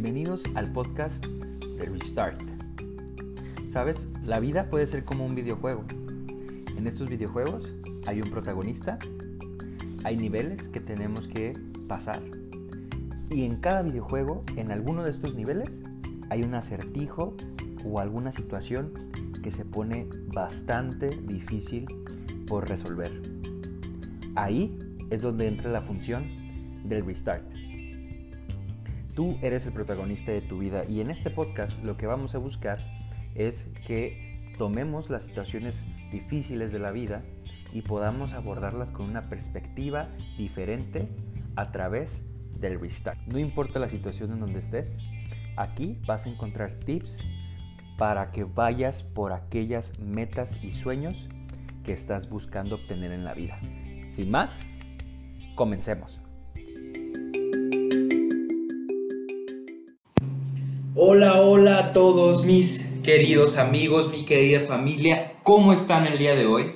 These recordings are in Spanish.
Bienvenidos al podcast de Restart. Sabes, la vida puede ser como un videojuego. En estos videojuegos hay un protagonista, hay niveles que tenemos que pasar. Y en cada videojuego, en alguno de estos niveles, hay un acertijo o alguna situación que se pone bastante difícil por resolver. Ahí es donde entra la función del restart. Tú eres el protagonista de tu vida y en este podcast lo que vamos a buscar es que tomemos las situaciones difíciles de la vida y podamos abordarlas con una perspectiva diferente a través del restart. No importa la situación en donde estés, aquí vas a encontrar tips para que vayas por aquellas metas y sueños que estás buscando obtener en la vida. Sin más, comencemos. Hola, hola a todos mis queridos amigos, mi querida familia, ¿cómo están el día de hoy?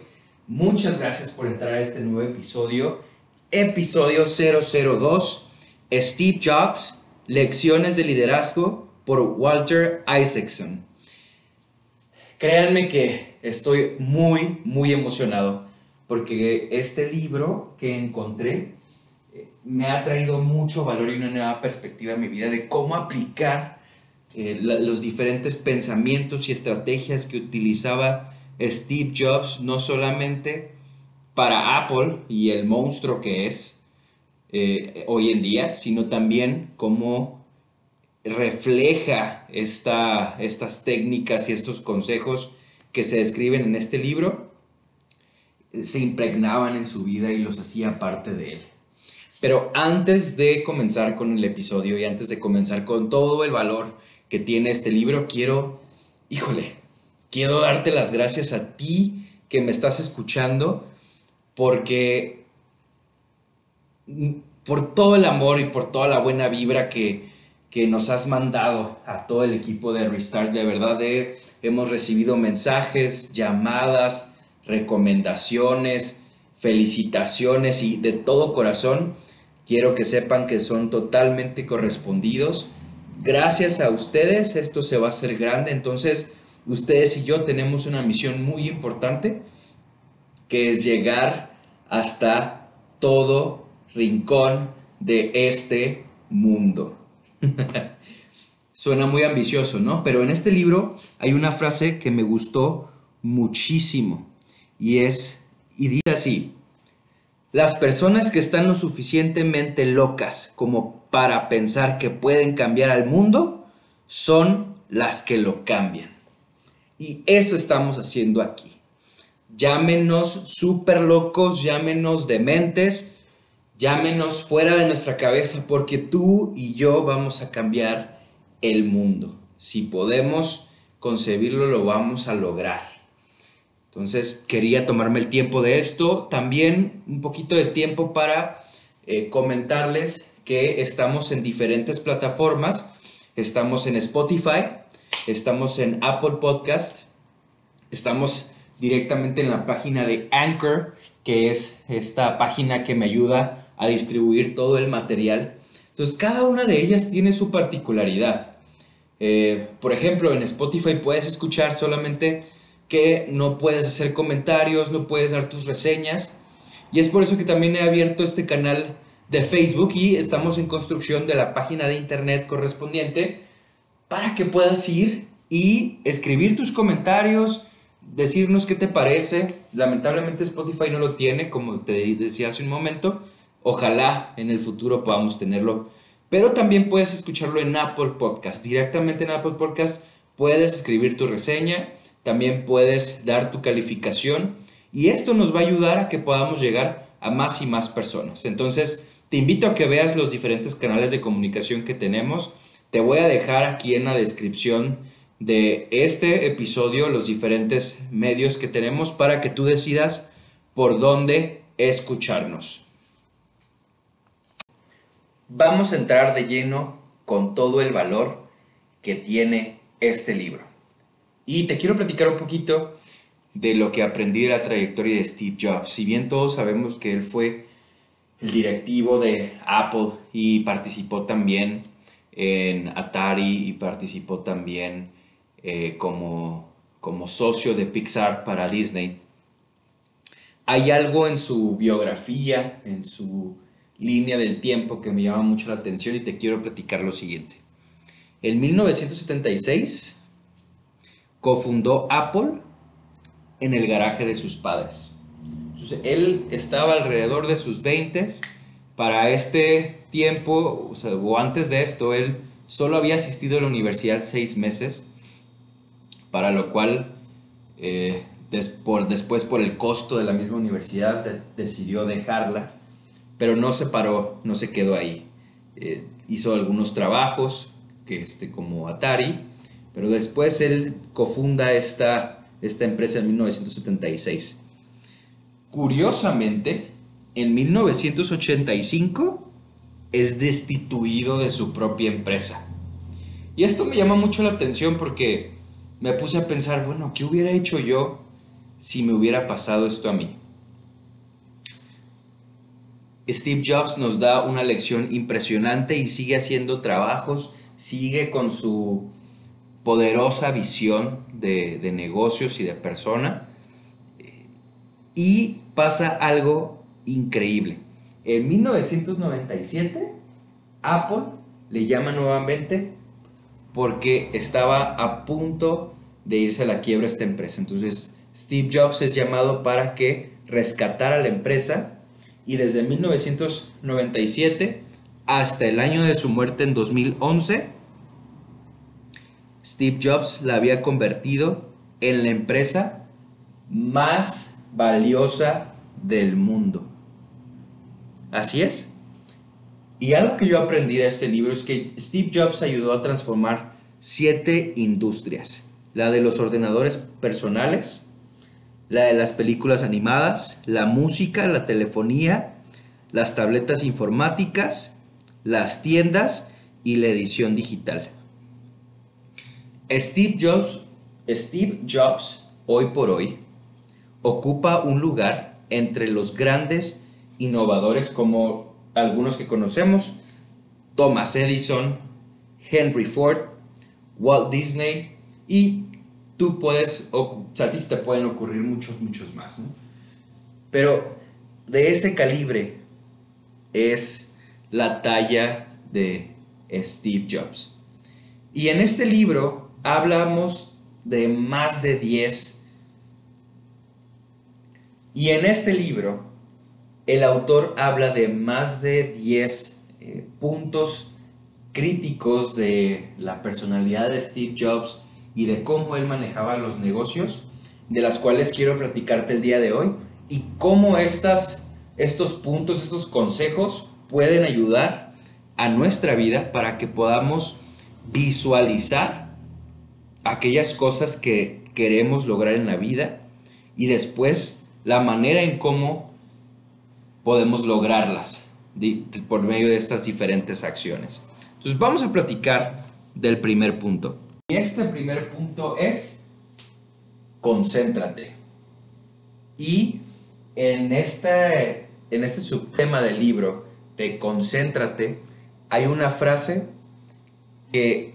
Muchas gracias por entrar a este nuevo episodio, episodio 002, Steve Jobs, Lecciones de Liderazgo por Walter Isaacson. Créanme que estoy muy, muy emocionado porque este libro que encontré eh, me ha traído mucho valor y una nueva perspectiva en mi vida de cómo aplicar eh, los diferentes pensamientos y estrategias que utilizaba Steve Jobs, no solamente para Apple y el monstruo que es eh, hoy en día, sino también cómo refleja esta, estas técnicas y estos consejos que se describen en este libro, se impregnaban en su vida y los hacía parte de él. Pero antes de comenzar con el episodio y antes de comenzar con todo el valor que tiene este libro, quiero, híjole, quiero darte las gracias a ti que me estás escuchando, porque por todo el amor y por toda la buena vibra que, que nos has mandado a todo el equipo de Restart. De verdad, hemos recibido mensajes, llamadas, recomendaciones, felicitaciones y de todo corazón quiero que sepan que son totalmente correspondidos gracias a ustedes esto se va a hacer grande. Entonces, ustedes y yo tenemos una misión muy importante, que es llegar hasta todo rincón de este mundo. Suena muy ambicioso, ¿no? Pero en este libro hay una frase que me gustó muchísimo y es, y dice así, las personas que están lo suficientemente locas como para pensar que pueden cambiar al mundo son las que lo cambian. Y eso estamos haciendo aquí. Llámenos súper locos, llámenos dementes, llámenos fuera de nuestra cabeza porque tú y yo vamos a cambiar el mundo. Si podemos concebirlo, lo vamos a lograr. Entonces quería tomarme el tiempo de esto, también un poquito de tiempo para eh, comentarles que estamos en diferentes plataformas, estamos en Spotify, estamos en Apple Podcast, estamos directamente en la página de Anchor, que es esta página que me ayuda a distribuir todo el material. Entonces cada una de ellas tiene su particularidad. Eh, por ejemplo, en Spotify puedes escuchar solamente que no puedes hacer comentarios, no puedes dar tus reseñas. Y es por eso que también he abierto este canal de Facebook y estamos en construcción de la página de internet correspondiente para que puedas ir y escribir tus comentarios, decirnos qué te parece. Lamentablemente Spotify no lo tiene, como te decía hace un momento. Ojalá en el futuro podamos tenerlo. Pero también puedes escucharlo en Apple Podcast. Directamente en Apple Podcast puedes escribir tu reseña también puedes dar tu calificación y esto nos va a ayudar a que podamos llegar a más y más personas. Entonces, te invito a que veas los diferentes canales de comunicación que tenemos. Te voy a dejar aquí en la descripción de este episodio los diferentes medios que tenemos para que tú decidas por dónde escucharnos. Vamos a entrar de lleno con todo el valor que tiene este libro. Y te quiero platicar un poquito de lo que aprendí de la trayectoria de Steve Jobs. Si bien todos sabemos que él fue el directivo de Apple y participó también en Atari y participó también eh, como, como socio de Pixar para Disney. Hay algo en su biografía, en su línea del tiempo que me llama mucho la atención y te quiero platicar lo siguiente. En 1976 cofundó Apple en el garaje de sus padres. Entonces, él estaba alrededor de sus 20 para este tiempo, o, antes de esto, él solo había asistido a la universidad seis meses, para lo cual eh, después por el costo de la misma universidad decidió dejarla, pero no se paró, no se quedó ahí. Eh, hizo algunos trabajos, que este, como Atari, pero después él cofunda esta, esta empresa en 1976. Curiosamente, en 1985 es destituido de su propia empresa. Y esto me llama mucho la atención porque me puse a pensar, bueno, ¿qué hubiera hecho yo si me hubiera pasado esto a mí? Steve Jobs nos da una lección impresionante y sigue haciendo trabajos, sigue con su poderosa visión de, negocios y de persona. Y pasa algo increíble. En 1997, Apple le llama nuevamente porque estaba a punto de irse a la quiebra esta empresa. Entonces, Steve Jobs es llamado para que rescatara la empresa y desde 1997 hasta el año de su muerte en 2011, Steve Jobs la había convertido en la empresa más valiosa del mundo. Así es. Y algo que yo aprendí de este libro es que Steve Jobs ayudó a transformar siete industrias. La de los ordenadores personales, la de las películas animadas, la música, la telefonía, las tabletas informáticas, las tiendas y la edición digital. Steve Jobs, Steve Jobs hoy por hoy ocupa un lugar entre los grandes innovadores como algunos que conocemos, Thomas Edison, Henry Ford, Walt Disney y tú puedes, o a ti te pueden ocurrir muchos, muchos más. Pero de ese calibre es la talla de Steve Jobs. Y en este libro hablamos de más de 10 y en este libro, el autor habla de más de 10 eh, puntos críticos de la personalidad de Steve Jobs y de cómo él manejaba los negocios, de las cuales quiero platicarte el día de hoy, y cómo estas, estos puntos, estos consejos pueden ayudar a nuestra vida para que podamos visualizar aquellas cosas que queremos lograr en la vida y después la manera en cómo podemos lograrlas por medio de estas diferentes acciones. Entonces vamos a platicar del primer punto. Y este primer punto es concéntrate. Y en este, en este subtema del libro de concéntrate hay una frase que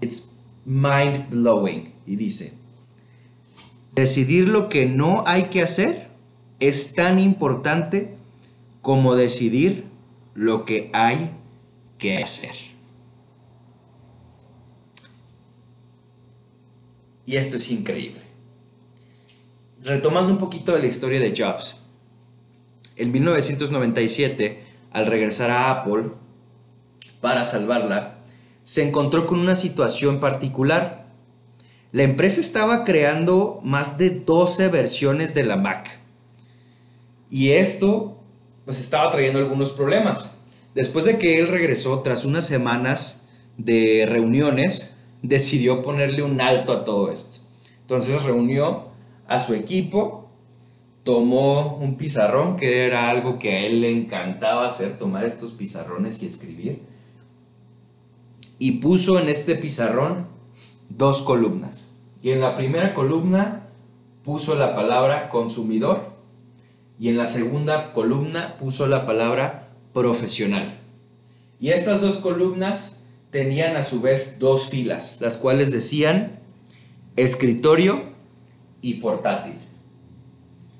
it's mind blowing y dice Decidir lo que no hay que hacer es tan importante como decidir lo que hay que hacer. Y esto es increíble. Retomando un poquito de la historia de Jobs. En 1997, al regresar a Apple para salvarla, se encontró con una situación particular la empresa estaba creando más de 12 versiones de la Mac. Y esto pues estaba trayendo algunos problemas. Después de que él regresó tras unas semanas de reuniones, decidió ponerle un alto a todo esto. Entonces reunió a su equipo, tomó un pizarrón, que era algo que a él le encantaba hacer, tomar estos pizarrones y escribir, y puso en este pizarrón dos columnas. Y en la primera columna puso la palabra consumidor y en la segunda columna puso la palabra profesional. Y estas dos columnas tenían a su vez dos filas, las cuales decían escritorio y portátil.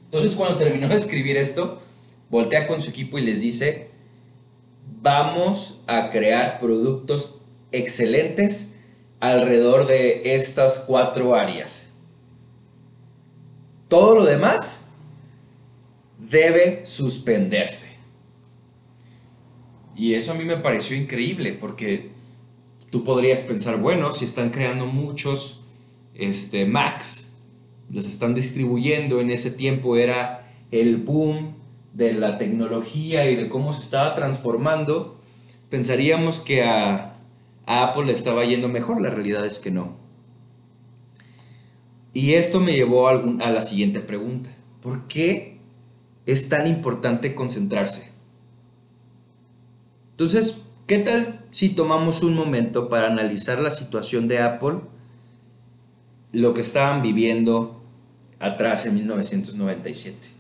Entonces cuando terminó de escribir esto, voltea con su equipo y les dice, vamos a crear productos excelentes alrededor de estas cuatro áreas. Todo lo demás debe suspenderse. Y eso a mí me pareció increíble porque tú podrías pensar, bueno, si están creando muchos este, Macs, los están distribuyendo, en ese tiempo era el boom de la tecnología y de cómo se estaba transformando, pensaríamos que a, Apple le estaba yendo mejor, la realidad es que no. Y esto me llevó a, a la siguiente pregunta. ¿Por qué es tan importante concentrarse? Entonces, ¿qué tal si tomamos un momento para analizar la situación de Apple, lo que estaban viviendo atrás en 1997?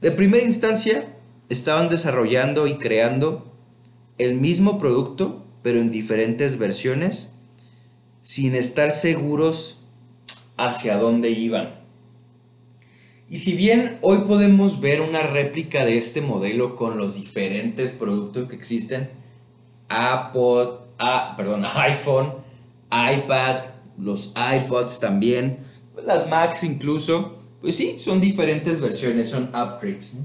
De primera instancia, estaban desarrollando y creando el mismo producto, pero en diferentes versiones, sin estar seguros hacia dónde iban. Y si bien hoy podemos ver una réplica de este modelo con los diferentes productos que existen, Apple, ah, perdón, iPhone, iPad, los iPods también, las Macs incluso, pues sí, son diferentes versiones, son upgrades.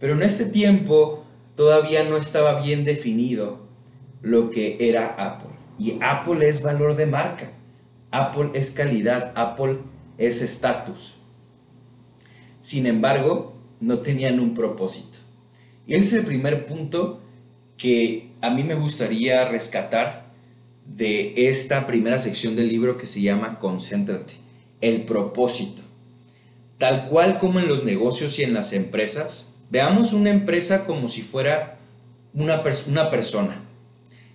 Pero en este tiempo todavía no estaba bien definido lo que era Apple. Y Apple es valor de marca, Apple es calidad, Apple es estatus. Sin embargo, no tenían un propósito. Y ese es el primer punto que a mí me gustaría rescatar de esta primera sección del libro que se llama Concéntrate, el propósito. Tal cual como en los negocios y en las empresas, veamos una empresa como si fuera una, una persona.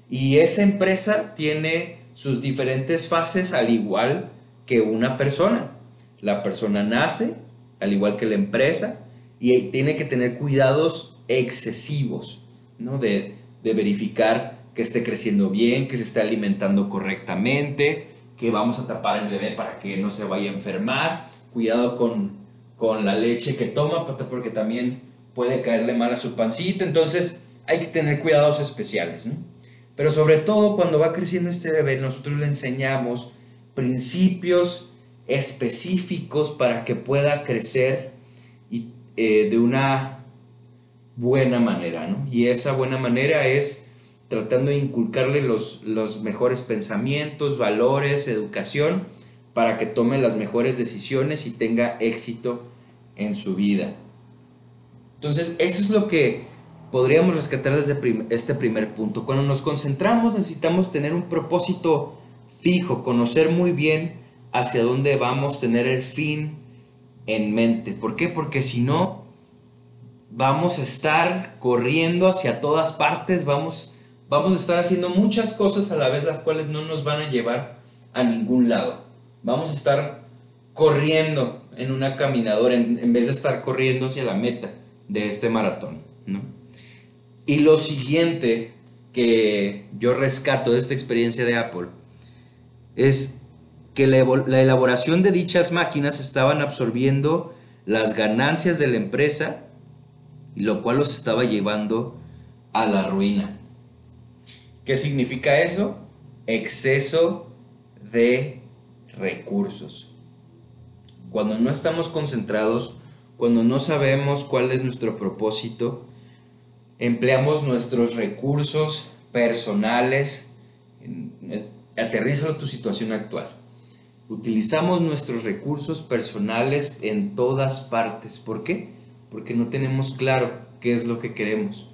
Y esa empresa tiene sus diferentes fases al igual que una persona. La persona nace, al igual que la empresa, y tiene que tener cuidados excesivos, ¿no? De, verificar que esté creciendo bien, que se esté alimentando correctamente, que vamos a tapar el bebé para que no se vaya a enfermar, cuidado con, con la leche que toma, porque también puede caerle mal a su pancita, entonces hay que tener cuidados especiales, Pero sobre todo cuando va creciendo este bebé, nosotros le enseñamos principios específicos para que pueda crecer y, eh, de una buena manera, ¿no? Y esa buena manera es tratando de inculcarle los, los mejores pensamientos, valores, educación, para que tome las mejores decisiones y tenga éxito en su vida. Entonces, eso es lo que podríamos rescatar desde este primer punto. Cuando nos concentramos necesitamos tener un propósito fijo, conocer muy bien hacia dónde vamos, tener el fin en mente. ¿Por qué? Porque si no, vamos a estar corriendo hacia todas partes, vamos, vamos a estar haciendo muchas cosas a la vez, las cuales no nos van a llevar a ningún lado. Vamos a estar corriendo en una caminadora en, en vez de estar corriendo hacia la meta de este maratón. ¿no? Y lo siguiente que yo rescato de esta experiencia de Apple es que la, elaboración de dichas máquinas estaban absorbiendo las ganancias de la empresa, lo cual los estaba llevando a la ruina. ¿Qué significa eso? Exceso de recursos. Cuando no estamos concentrados, cuando no sabemos cuál es nuestro propósito, empleamos nuestros recursos personales. Aterrízalo a tu situación actual. Utilizamos nuestros recursos personales en todas partes. ¿Por qué? Porque no tenemos claro qué es lo que queremos,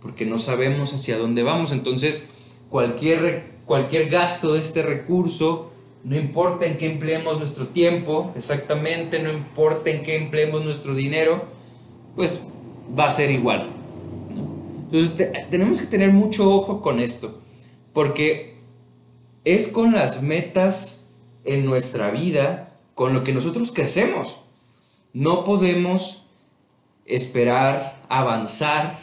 porque no sabemos hacia dónde vamos. Entonces, cualquier, cualquier gasto de este recurso, no importa en qué empleemos nuestro tiempo, exactamente, no importa en qué empleemos nuestro dinero, pues va a ser igual. Entonces, tenemos que tener mucho ojo con esto, porque es con las metas en nuestra vida con lo que nosotros crecemos. No podemos esperar avanzar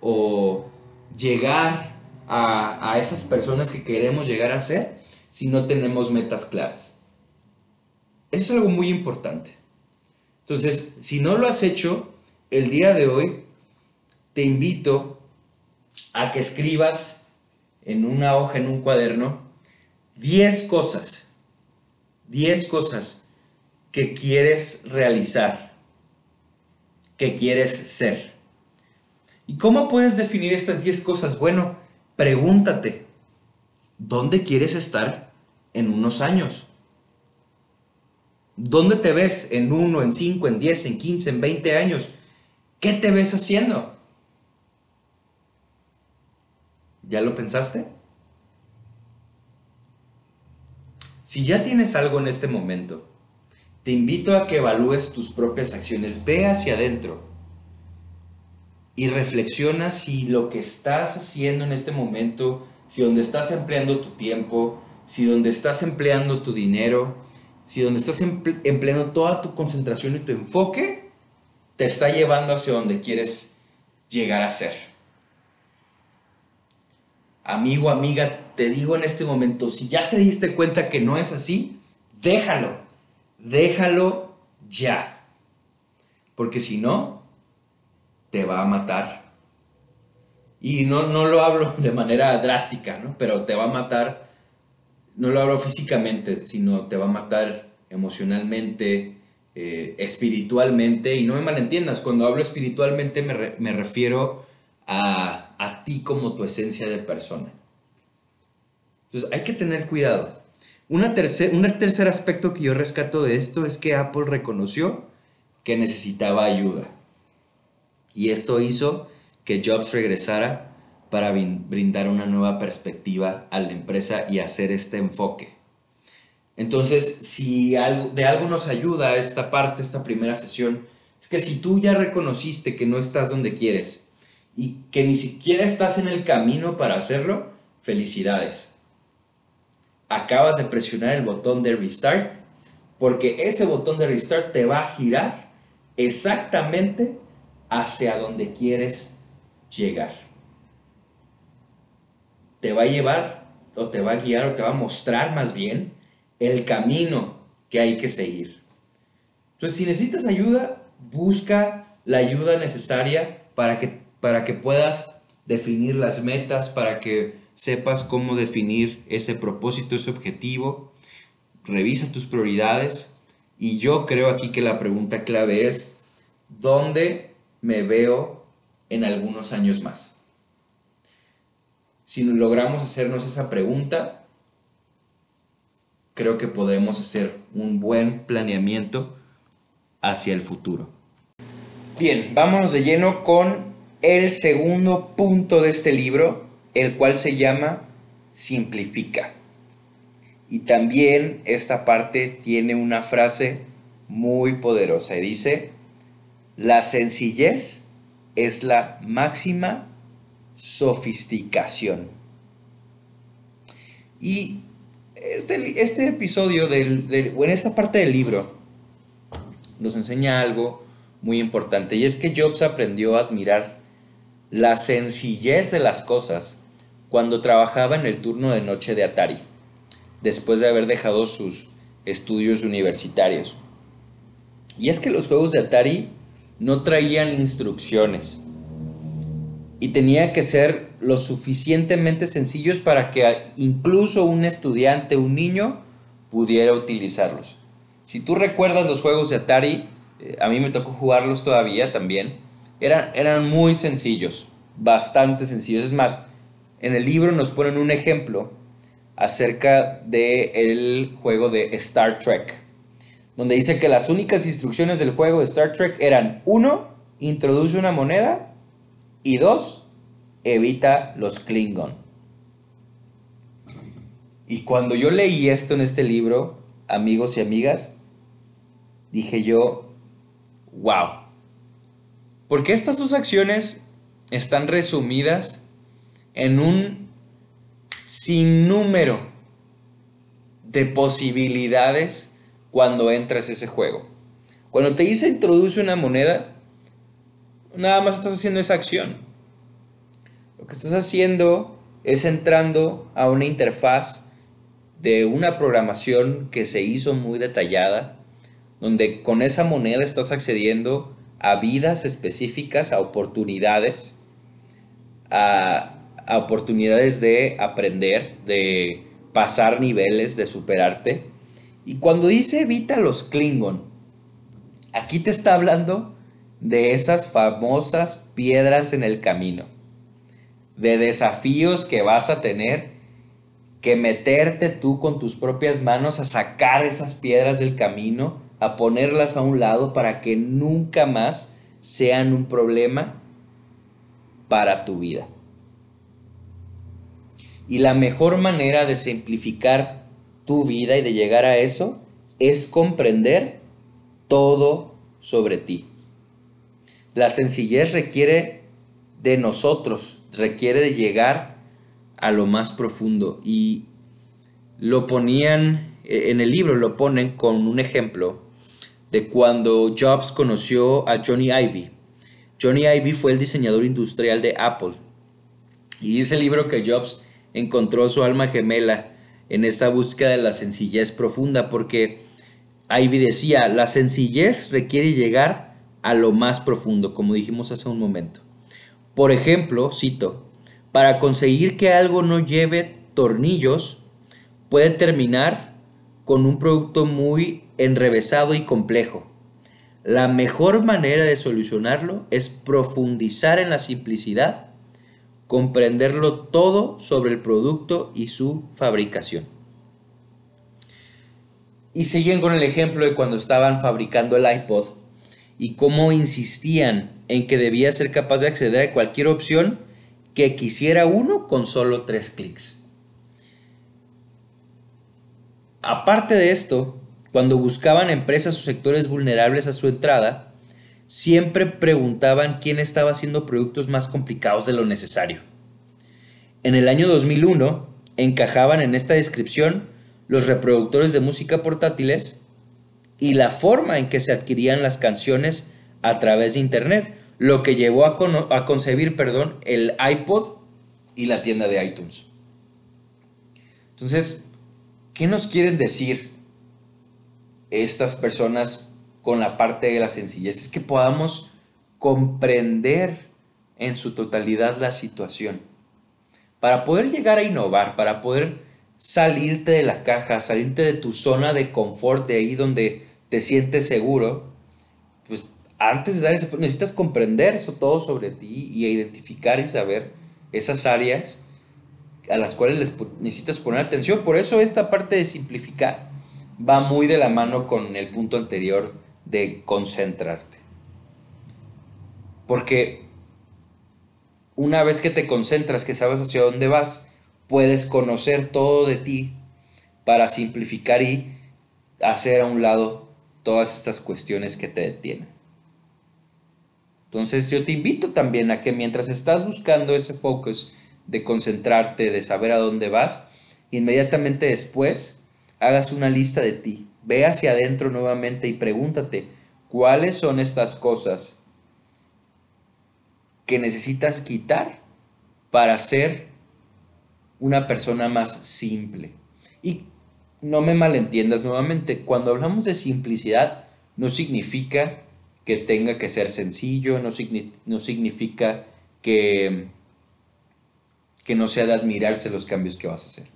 o llegar a, a esas personas que queremos llegar a ser si no tenemos metas claras. Eso es algo muy importante. Entonces, si no lo has hecho, el día de hoy te invito a que escribas en una hoja, en un cuaderno, 10 cosas, 10 cosas que quieres realizar, que quieres ser. ¿Y cómo puedes definir estas 10 cosas? Bueno, pregúntate, ¿dónde quieres estar en unos años? ¿Dónde te ves en 1, en 5, en 10, en 15, en 20 años? ¿Qué te ves haciendo? ¿Ya lo pensaste? Si ya tienes algo en este momento, te invito a que evalúes tus propias acciones. Ve hacia adentro y reflexiona si lo que estás haciendo en este momento, si donde estás empleando tu tiempo, si donde estás empleando tu dinero, si donde estás empleando toda tu concentración y tu enfoque, te está llevando hacia donde quieres llegar a ser amigo, amiga, te digo en este momento, si ya te diste cuenta que no es así, déjalo, déjalo ya. Porque si no, te va a matar. Y no, no lo hablo de manera drástica, ¿no? Pero te va a matar, no lo hablo físicamente, sino te va a matar emocionalmente, eh, espiritualmente. Y no me malentiendas, cuando hablo espiritualmente me, me refiero a a ti como tu esencia de persona. Entonces hay que tener cuidado. Una tercer, un tercer aspecto que yo rescato de esto es que Apple reconoció que necesitaba ayuda. Y esto hizo que Jobs regresara para brindar una nueva perspectiva a la empresa y hacer este enfoque. Entonces, si de algo nos ayuda esta parte, esta primera sesión, es que si tú ya reconociste que no estás donde quieres, y que ni siquiera estás en el camino para hacerlo, felicidades. Acabas de presionar el botón de restart porque ese botón de restart te va a girar exactamente hacia donde quieres llegar. Te va a llevar o te va a guiar o te va a mostrar más bien el camino que hay que seguir. Entonces, si necesitas ayuda, busca la ayuda necesaria para que para que puedas definir las metas, para que sepas cómo definir ese propósito, ese objetivo. Revisa tus prioridades y yo creo aquí que la pregunta clave es, ¿dónde me veo en algunos años más? Si logramos hacernos esa pregunta, creo que podemos hacer un buen planeamiento hacia el futuro. Bien, vámonos de lleno con el segundo punto de este libro, el cual se llama Simplifica. Y también esta parte tiene una frase muy poderosa y dice, la sencillez es la máxima sofisticación. Y este, este episodio, del, o en esta parte del libro, nos enseña algo muy importante y es que Jobs aprendió a admirar la sencillez de las cosas cuando trabajaba en el turno de noche de Atari, después de haber dejado sus estudios universitarios. Y es que los juegos de Atari no traían instrucciones y tenía que ser lo suficientemente sencillos para que incluso un estudiante, un niño, pudiera utilizarlos. Si tú recuerdas los juegos de Atari, eh, a mí me tocó jugarlos todavía también, eran, eran muy sencillos, bastante sencillos. Es más, en el libro nos ponen un ejemplo acerca del el juego de Star Trek, donde dice que las únicas instrucciones del juego de Star Trek eran, uno, introduce una moneda y dos, evita los Klingon. Y cuando yo leí esto en este libro, amigos y amigas, dije yo, wow, porque estas dos acciones están resumidas en un sinnúmero de posibilidades cuando entras a ese juego. Cuando te dice introduce una moneda, nada más estás haciendo esa acción. Lo que estás haciendo es entrando a una interfaz de una programación que se hizo muy detallada, donde con esa moneda estás accediendo a vidas específicas, a oportunidades, a, oportunidades de aprender, de pasar niveles, de superarte. Y cuando dice evita los Klingon, aquí te está hablando de esas famosas piedras en el camino, de desafíos que vas a tener que meterte tú con tus propias manos a sacar esas piedras del camino, a ponerlas a un lado para que nunca más sean un problema para tu vida. Y la mejor manera de simplificar tu vida y de llegar a eso es comprender todo sobre ti. La sencillez requiere de nosotros, requiere de llegar a lo más profundo. Y lo ponían, e, en el libro lo ponen con un ejemplo de cuando Jobs conoció a Johnny Ivy. Johnny Ivy fue el diseñador industrial de Apple. Y dice el libro que Jobs encontró su alma gemela en esta búsqueda de la sencillez profunda, porque Ivy decía, la sencillez requiere llegar a lo más profundo, como dijimos hace un momento. Por ejemplo, cito, para conseguir que algo no lleve tornillos, puede terminar con un producto muy enrevesado y complejo. La mejor manera de solucionarlo es profundizar en la simplicidad, comprenderlo todo sobre el producto y su fabricación. Y siguen con el ejemplo de cuando estaban fabricando el iPod y cómo insistían en que debía ser capaz de acceder a cualquier opción que quisiera uno con solo tres clics. Aparte de esto, cuando buscaban empresas o sectores vulnerables a su entrada, siempre preguntaban quién estaba haciendo productos más complicados de lo necesario. En el año 2001 encajaban en esta descripción los reproductores de música portátiles y la forma en que se adquirían las canciones a través de Internet, lo que llevó a, concebir perdón, el iPod y la tienda de iTunes. Entonces, ¿qué nos quieren decir estas personas con la parte de la sencillez? Es que podamos comprender en su totalidad la situación. Para poder llegar a innovar, para poder salirte de la caja, salirte de tu zona de confort, de ahí donde te sientes seguro, pues antes de dar ese necesitas comprender eso todo sobre ti y identificar y saber esas áreas a las cuales necesitas poner atención. Por eso esta parte de simplificar va muy de la mano con el punto anterior de concentrarte. Porque una vez que te concentras, que sabes hacia dónde vas, puedes conocer todo de ti para simplificar y hacer a un lado todas estas cuestiones que te detienen. Entonces yo te invito también a que mientras estás buscando ese focus de concentrarte, de saber a dónde vas, inmediatamente después hagas una lista de ti. Ve hacia adentro nuevamente y pregúntate cuáles son estas cosas que necesitas quitar para ser una persona más simple. Y no me malentiendas nuevamente, cuando hablamos de simplicidad no significa que tenga que ser sencillo, no, significa que, que no sea de admirarse los cambios que vas a hacer.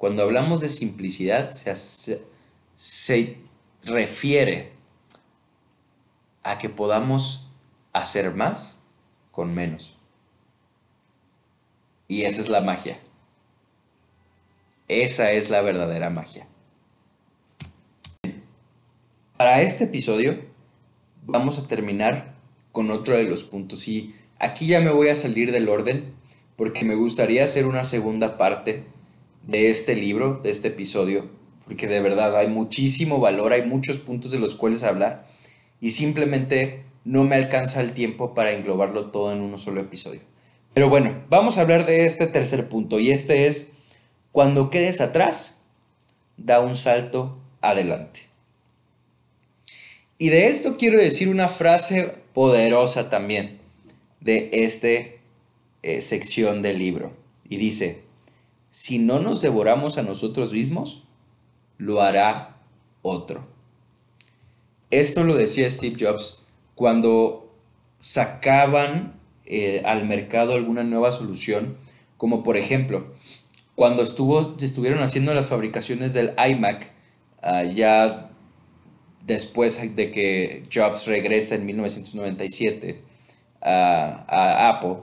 Cuando hablamos de simplicidad, se, se refiere a que podamos hacer más con menos. Y esa es la magia. Esa es la verdadera magia. Para este episodio vamos a terminar con otro de los puntos. Y aquí ya me voy a salir del orden porque me gustaría hacer una segunda parte de este libro, de este episodio, porque de verdad hay muchísimo valor, hay muchos puntos de los cuales hablar y simplemente no me alcanza el tiempo para englobarlo todo en uno solo episodio. Pero bueno, vamos a hablar de este tercer punto y este es, cuando quedes atrás, da un salto adelante. Y de esto quiero decir una frase poderosa también de esta eh, sección del libro. Y dice, si no nos devoramos a nosotros mismos, lo hará otro. Esto lo decía Steve Jobs cuando sacaban eh, al mercado alguna nueva solución, como por ejemplo, cuando estuvo, estuvieron haciendo las fabricaciones del iMac, ah, ya después de que Jobs regresa en 1997 a, Apple,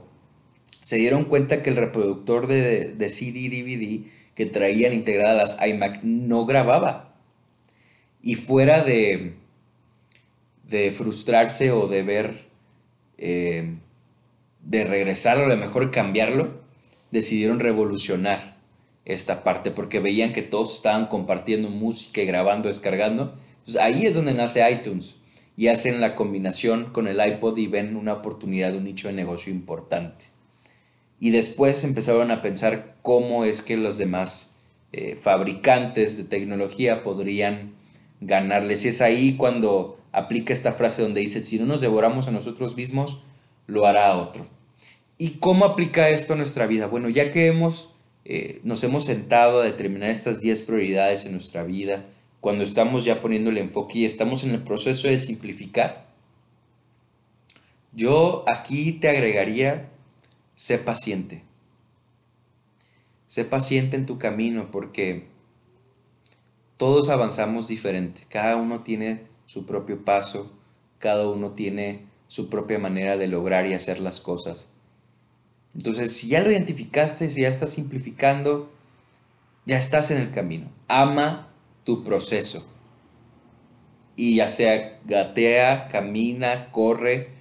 se dieron cuenta que el reproductor de, de CD DVD que traían integradas las iMac no grababa. Y fuera de, de frustrarse o de ver, eh, de regresar o a lo mejor cambiarlo, decidieron revolucionar esta parte porque veían que todos estaban compartiendo música y grabando, descargando. Entonces ahí es donde nace iTunes y hacen la combinación con el iPod y ven una oportunidad un nicho de negocio importante. Y después empezaron a pensar cómo es que los demás eh, fabricantes de tecnología podrían ganarles. Y es ahí cuando aplica esta frase donde dice, si no nos devoramos a nosotros mismos, lo hará otro. ¿Y cómo aplica esto a nuestra vida? Bueno, ya que hemos, eh, nos hemos sentado a determinar estas 10 prioridades en nuestra vida, cuando estamos ya poniendo el enfoque y estamos en el proceso de simplificar, yo aquí te agregaría, sé paciente. Sé paciente en tu camino porque todos avanzamos diferente. Cada uno tiene su propio paso, cada uno tiene su propia manera de lograr y hacer las cosas. Entonces, si ya lo identificaste, si ya estás simplificando, ya estás en el camino. Ama tu proceso. Y ya sea gatea, camina, corre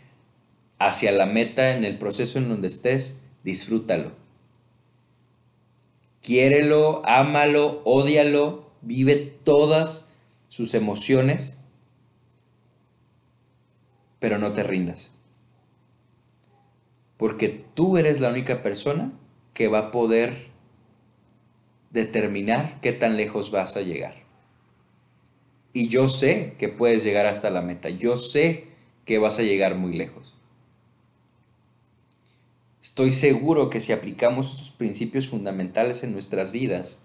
hacia la meta en el proceso en donde estés, disfrútalo. Quiérelo, ámalo, ódialo, vive todas sus emociones, pero no te rindas. Porque tú eres la única persona que va a poder determinar qué tan lejos vas a llegar. Y yo sé que puedes llegar hasta la meta. Yo sé que vas a llegar muy lejos. Estoy seguro que si aplicamos estos principios fundamentales en nuestras vidas,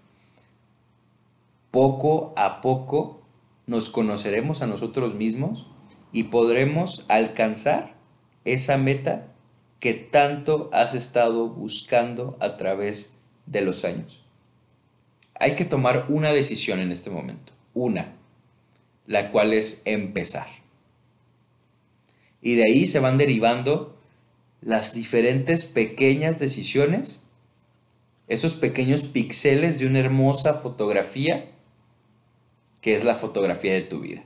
poco a poco nos conoceremos a nosotros mismos y podremos alcanzar esa meta que tanto has estado buscando a través de los años. Hay que tomar una decisión en este momento, una la cual es empezar. Y de ahí se van derivando las diferentes pequeñas decisiones, esos pequeños píxeles de una hermosa fotografía que es la fotografía de tu vida.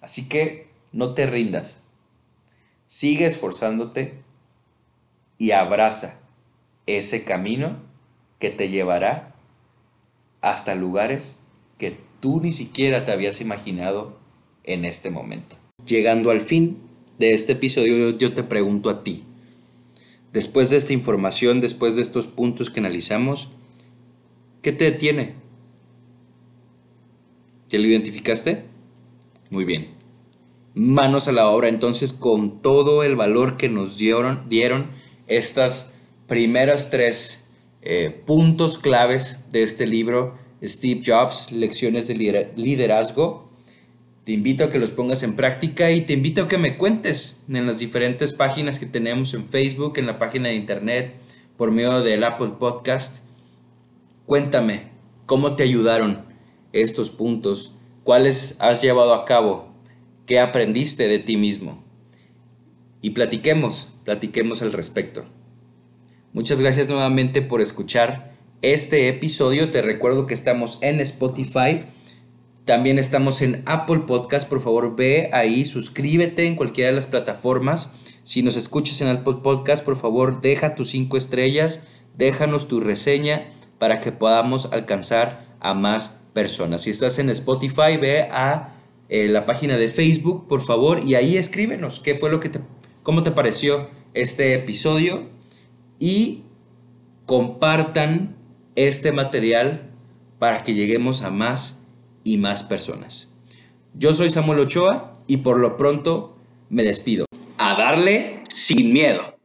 Así que no te rindas, sigue esforzándote y abraza ese camino que te llevará hasta lugares que tú ni siquiera te habías imaginado en este momento. Llegando al fin de este episodio, yo te pregunto a ti, después de esta información, después de estos puntos que analizamos, ¿qué te detiene? ¿Ya lo identificaste? Muy bien. Manos a la obra entonces con todo el valor que nos dieron, dieron estas primeras tres eh, puntos claves de este libro Steve Jobs, lecciones de liderazgo. Te invito a que los pongas en práctica y te invito a que me cuentes en las diferentes páginas que tenemos en Facebook, en la página de internet, por medio del Apple Podcast. Cuéntame cómo te ayudaron estos puntos, cuáles has llevado a cabo, qué aprendiste de ti mismo. Y platiquemos, platiquemos al respecto. Muchas gracias nuevamente por escuchar este episodio. Te recuerdo que estamos en Spotify. También estamos en Apple Podcast. Por favor, ve ahí, suscríbete en cualquiera de las plataformas. Si nos escuchas en Apple Podcast, por favor, deja tus cinco estrellas, déjanos tu reseña para que podamos alcanzar a más personas. Si estás en Spotify, ve a eh, la página de Facebook, por favor, y ahí escríbenos qué fue lo que te, cómo te pareció este episodio y compartan este material para que lleguemos a más y más personas. Yo soy Samuel Ochoa y por lo pronto me despido. A darle sin miedo.